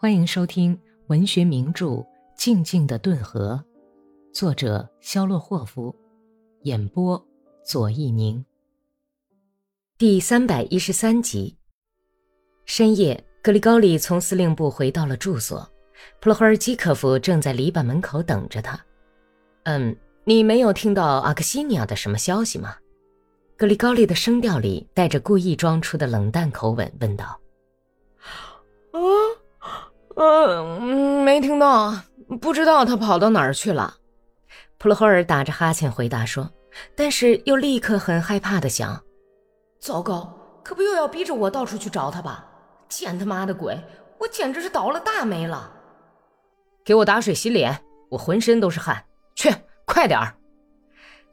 欢迎收听文学名著《静静的顿河》，作者肖洛霍夫，演播左一宁。第三百一十三集。深夜，格里高利从司令部回到了住所，普罗霍尔基科夫正在篱笆门口等着他。嗯，你没有听到阿克西尼亚的什么消息吗？格里高利的声调里带着故意装出的冷淡口吻问道。啊。嗯，没听到，不知道他跑到哪儿去了。普罗霍尔打着哈欠回答说，但是又立刻很害怕的想：糟糕，可不又要逼着我到处去找他吧？见他妈的鬼，我简直是倒了大霉了！给我打水洗脸，我浑身都是汗。去，快点儿！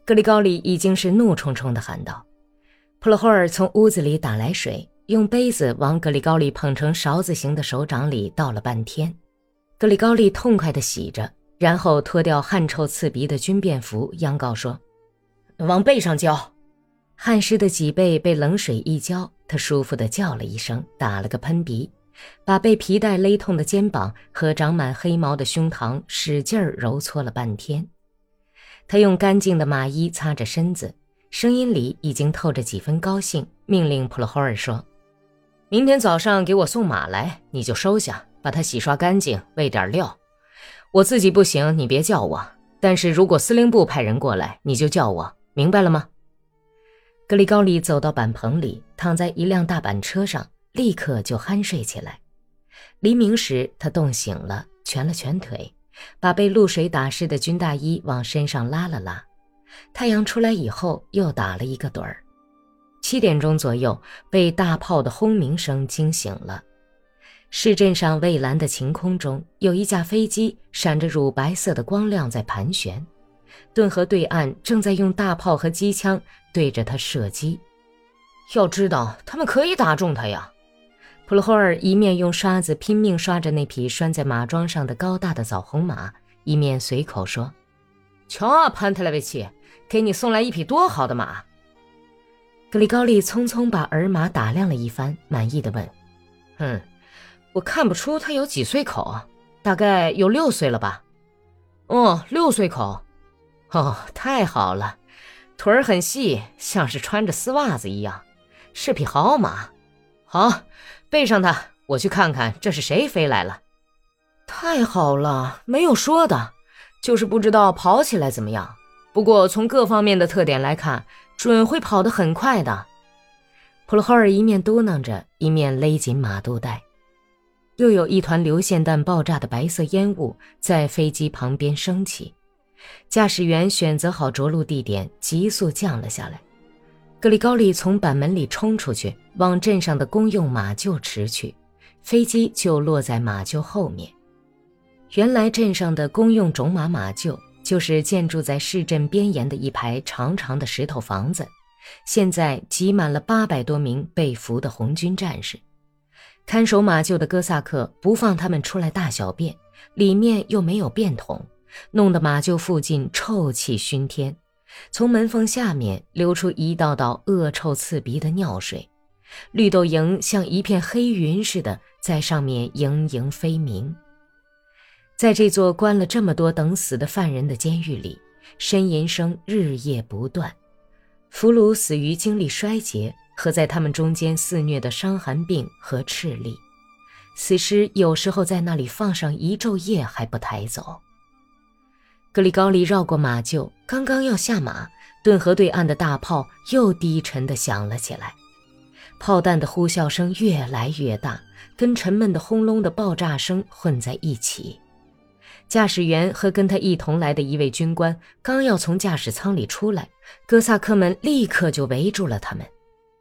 格里高利已经是怒冲冲的喊道。普罗霍尔从屋子里打来水。用杯子往格里高利捧成勺子形的手掌里倒了半天，格里高利痛快地洗着，然后脱掉汗臭刺鼻的军便服，央告说：“往背上浇。”汗湿的脊背被冷水一浇，他舒服地叫了一声，打了个喷鼻，把被皮带勒痛的肩膀和长满黑毛的胸膛使劲儿揉搓了半天。他用干净的马衣擦着身子，声音里已经透着几分高兴，命令普罗霍尔说。明天早上给我送马来，你就收下，把它洗刷干净，喂点料。我自己不行，你别叫我。但是如果司令部派人过来，你就叫我，明白了吗？格里高里走到板棚里，躺在一辆大板车上，立刻就酣睡起来。黎明时，他冻醒了，蜷了蜷腿，把被露水打湿的军大衣往身上拉了拉。太阳出来以后，又打了一个盹儿。七点钟左右，被大炮的轰鸣声惊醒了。市镇上蔚蓝的晴空中，有一架飞机闪着乳白色的光亮在盘旋。顿河对岸正在用大炮和机枪对着它射击。要知道，他们可以打中它呀！普罗霍尔一面用刷子拼命刷着那匹拴在马桩上的高大的枣红马，一面随口说：“瞧啊，潘特莱维奇，给你送来一匹多好的马！”格里高利匆匆把儿马打量了一番，满意的问：“嗯，我看不出他有几岁口，大概有六岁了吧？哦，六岁口。哦，太好了，腿儿很细，像是穿着丝袜子一样，是匹好马。好，背上它，我去看看这是谁飞来了。太好了，没有说的，就是不知道跑起来怎么样。不过从各方面的特点来看。”准会跑得很快的，普罗霍尔一面嘟囔着，一面勒紧马肚带。又有一团流线弹爆炸的白色烟雾在飞机旁边升起，驾驶员选择好着陆地点，急速降了下来。格里高利从板门里冲出去，往镇上的公用马厩驰去，飞机就落在马厩后面。原来镇上的公用种马马厩。就是建筑在市镇边沿的一排长长的石头房子，现在挤满了八百多名被俘的红军战士。看守马厩的哥萨克不放他们出来大小便，里面又没有便桶，弄得马厩附近臭气熏天。从门缝下面流出一道道恶臭刺鼻的尿水，绿豆蝇像一片黑云似的在上面盈盈飞鸣。在这座关了这么多等死的犯人的监狱里，呻吟声日夜不断。俘虏死于精力衰竭和在他们中间肆虐的伤寒病和赤痢，死尸有时候在那里放上一昼夜还不抬走。格里高利绕过马厩，刚刚要下马，顿河对岸的大炮又低沉地响了起来，炮弹的呼啸声越来越大，跟沉闷的轰隆的爆炸声混在一起。驾驶员和跟他一同来的一位军官刚要从驾驶舱里出来，哥萨克们立刻就围住了他们。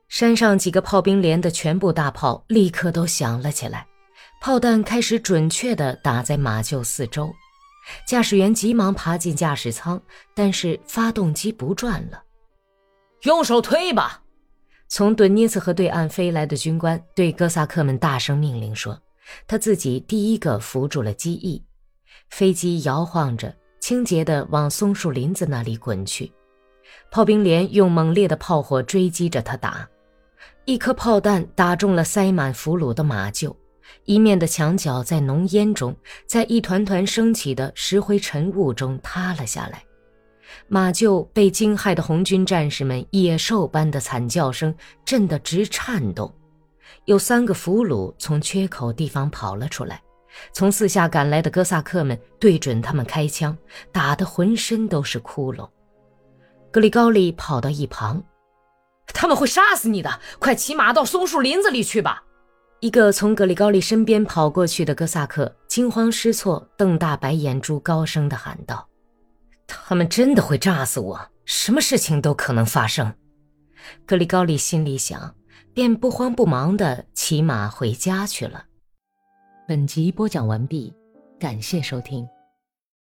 山上几个炮兵连的全部大炮立刻都响了起来，炮弹开始准确地打在马厩四周。驾驶员急忙爬进驾驶舱，但是发动机不转了。用手推吧！从顿涅茨河对岸飞来的军官对哥萨克们大声命令说，他自己第一个扶住了机翼。飞机摇晃着，清洁地往松树林子那里滚去。炮兵连用猛烈的炮火追击着他打，一颗炮弹打中了塞满俘虏的马厩，一面的墙角在浓烟中，在一团团升起的石灰尘雾中塌了下来。马厩被惊骇的红军战士们野兽般的惨叫声震得直颤动，有三个俘虏从缺口地方跑了出来，从四下赶来的哥萨克们对准他们开枪，打得浑身都是窟窿。格里高利跑到一旁，他们会杀死你的，快骑马到松树林子里去吧！一个从格里高利身边跑过去的哥萨克惊慌失措，瞪大白眼珠，高声地喊道。他们真的会炸死我，什么事情都可能发生。格里高利心里想，便不慌不忙地骑马回家去了。本集播讲完毕，感谢收听。